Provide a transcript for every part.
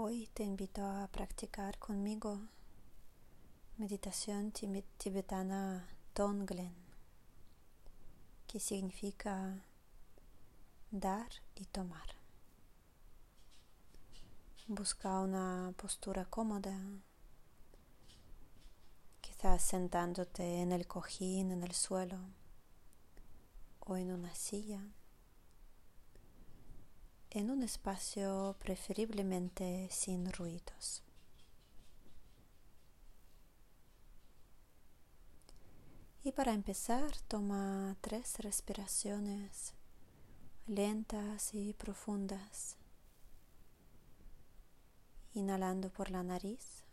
Hoy te invito a practicar conmigo meditación tibetana Tonglen, que significa dar y tomar. Busca una postura cómoda, quizás sentándote en el cojín, en el suelo o en una silla en un espacio preferiblemente sin ruidos. Y para empezar, toma tres respiraciones lentas y profundas, inhalando por la nariz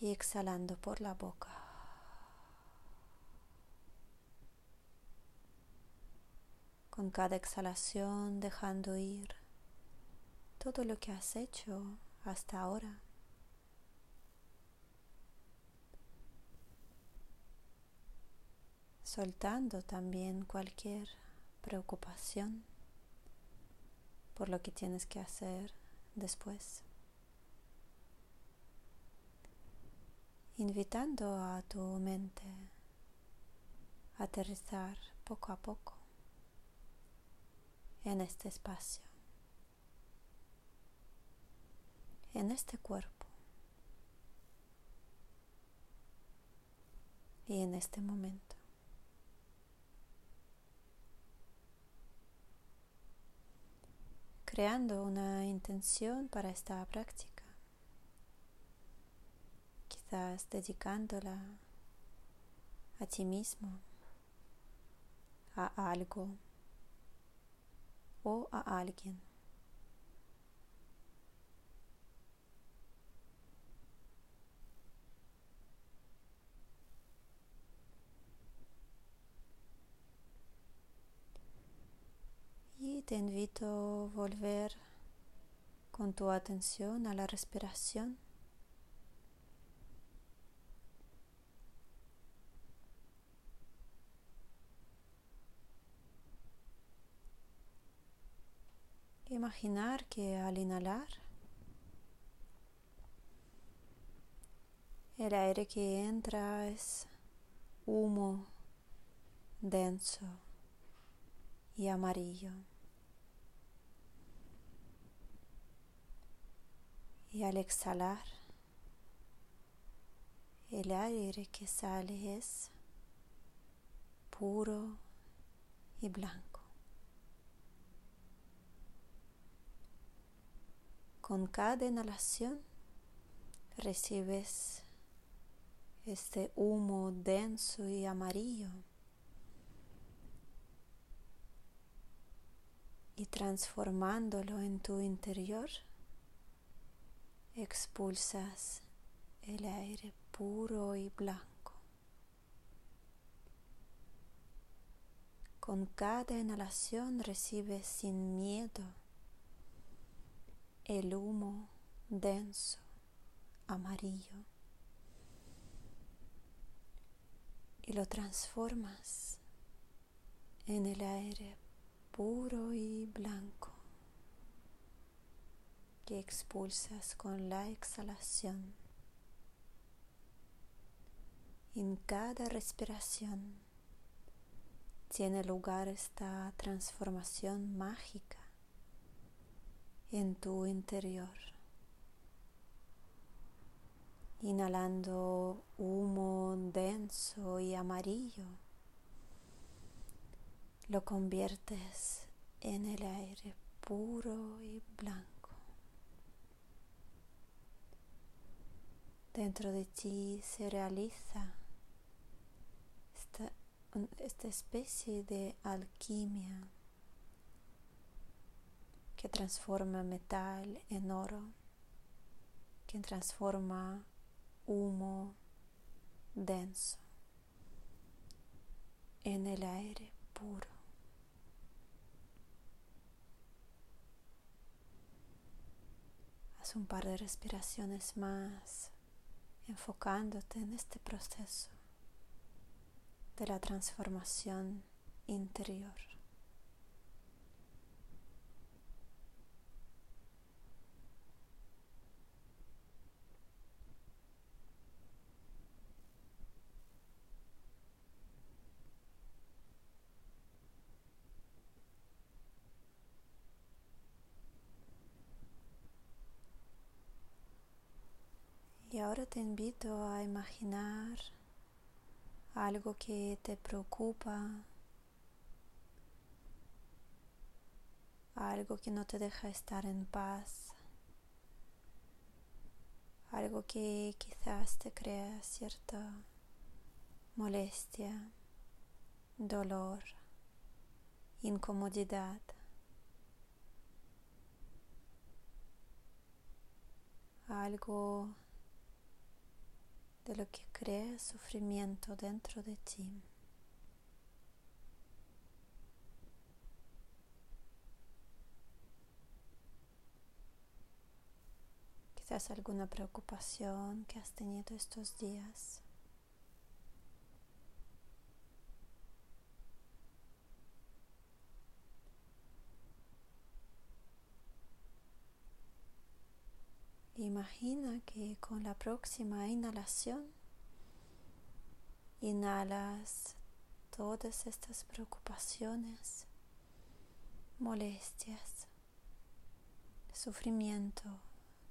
y exhalando por la boca. Con cada exhalación dejando ir todo lo que has hecho hasta ahora. Soltando también cualquier preocupación por lo que tienes que hacer después. Invitando a tu mente a aterrizar poco a poco en este espacio, en este cuerpo y en este momento. creando una intención para esta práctica, quizás dedicándola a ti mismo, a algo a alguien. Y te invito a volver con tu atención a la respiración. Imaginar que al inhalar el aire que entra es humo denso y amarillo. Y al exhalar, el aire que sale es puro y blanco. Con cada inhalación recibes este humo denso y amarillo y transformándolo en tu interior expulsas el aire puro y blanco. Con cada inhalación recibes sin miedo el humo denso amarillo y lo transformas en el aire puro y blanco que expulsas con la exhalación. En cada respiración tiene lugar esta transformación mágica en tu interior. Inhalando humo denso y amarillo, lo conviertes en el aire puro y blanco. Dentro de ti se realiza esta, esta especie de alquimia que transforma metal en oro, que transforma humo denso en el aire puro. Haz un par de respiraciones más enfocándote en este proceso de la transformación interior. Y ahora te invito a imaginar algo que te preocupa, algo que no te deja estar en paz, algo que quizás te crea cierta molestia, dolor, incomodidad. algo de lo que crea sufrimiento dentro de ti. Quizás alguna preocupación que has tenido estos días. Imagina que con la próxima inhalación inhalas todas estas preocupaciones, molestias, sufrimiento,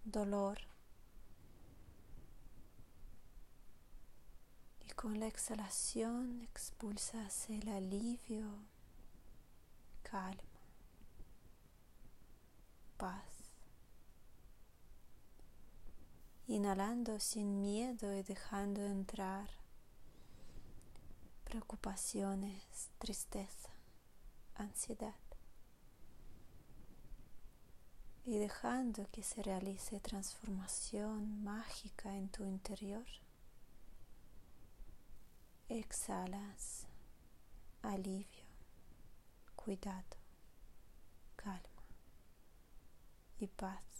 dolor. Y con la exhalación expulsas el alivio, calma, paz. Inhalando sin miedo y dejando entrar preocupaciones, tristeza, ansiedad. Y dejando que se realice transformación mágica en tu interior, exhalas alivio, cuidado, calma y paz.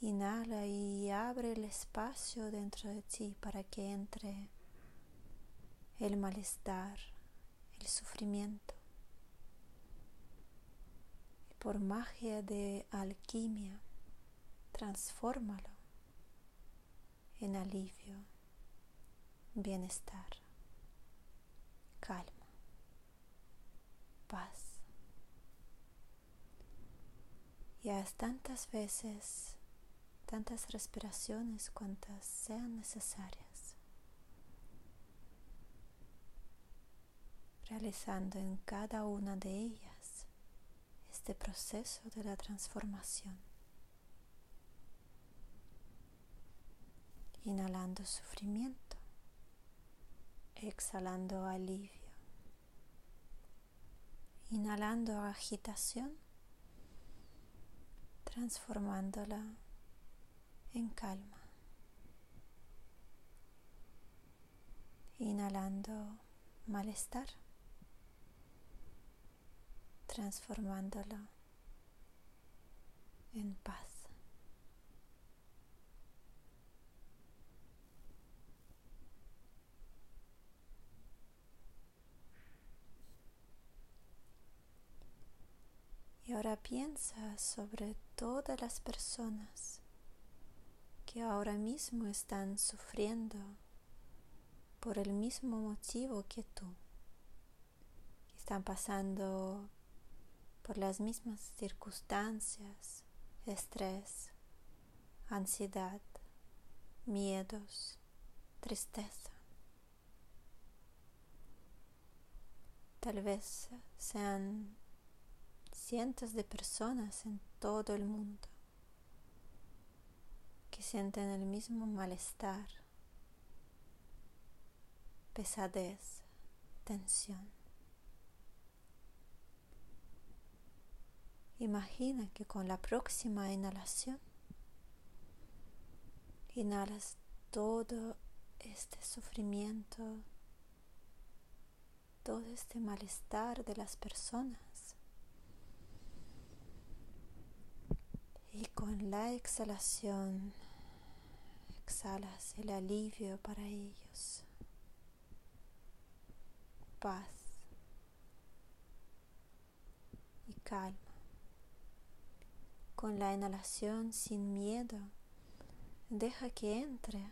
Inhala y abre el espacio dentro de ti para que entre el malestar, el sufrimiento. Y por magia de alquimia, transfórmalo en alivio, bienestar, calma, paz. Y tantas veces tantas respiraciones cuantas sean necesarias, realizando en cada una de ellas este proceso de la transformación. Inhalando sufrimiento, exhalando alivio, inhalando agitación, transformándola en calma. Inhalando malestar, transformándolo en paz. Y ahora piensa sobre todas las personas que ahora mismo están sufriendo por el mismo motivo que tú. Están pasando por las mismas circunstancias, estrés, ansiedad, miedos, tristeza. Tal vez sean cientos de personas en todo el mundo que sienten el mismo malestar, pesadez, tensión. Imagina que con la próxima inhalación inhalas todo este sufrimiento, todo este malestar de las personas y con la exhalación exhalas el alivio para ellos. Paz y calma. Con la inhalación sin miedo, deja que entre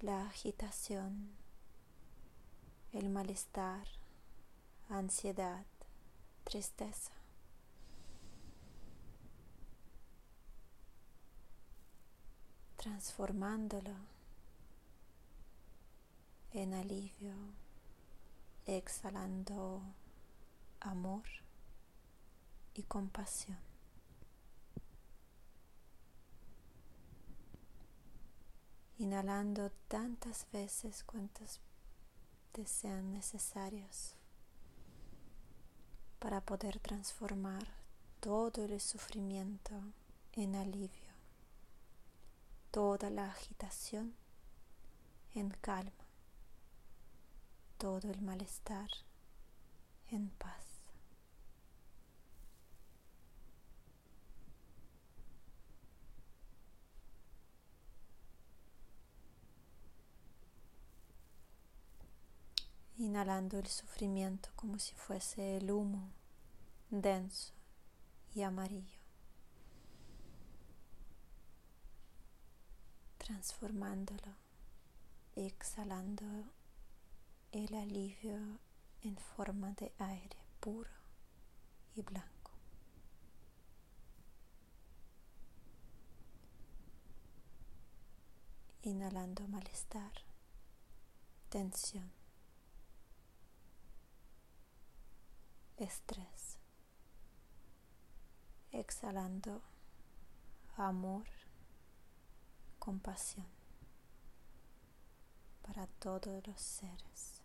la agitación, el malestar, ansiedad, tristeza. Transformándolo en alivio, exhalando amor y compasión. Inhalando tantas veces cuantas te sean necesarias para poder transformar todo el sufrimiento en alivio, toda la agitación en calma, todo el malestar en paz. Inhalando el sufrimiento como si fuese el humo denso y amarillo, transformándolo, exhalando el alivio en forma de aire puro y blanco. Inhalando malestar, tensión, estrés. Exhalando amor, compasión para todos los seres.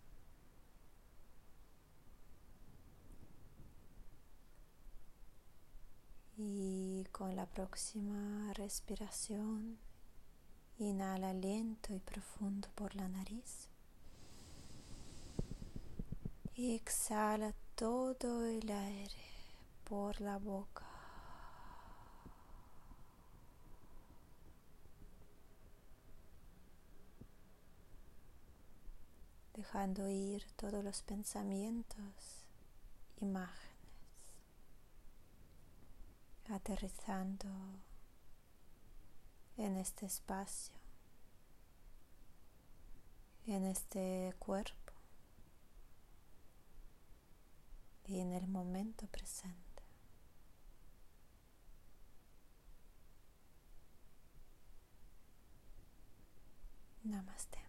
Y con la próxima respiración, inhala lento y profundo por la nariz. Y exhala todo el aire por la boca. Dejando ir todos los pensamientos, imágenes aterrizando en este espacio, en este cuerpo y en el momento presente. Namaste.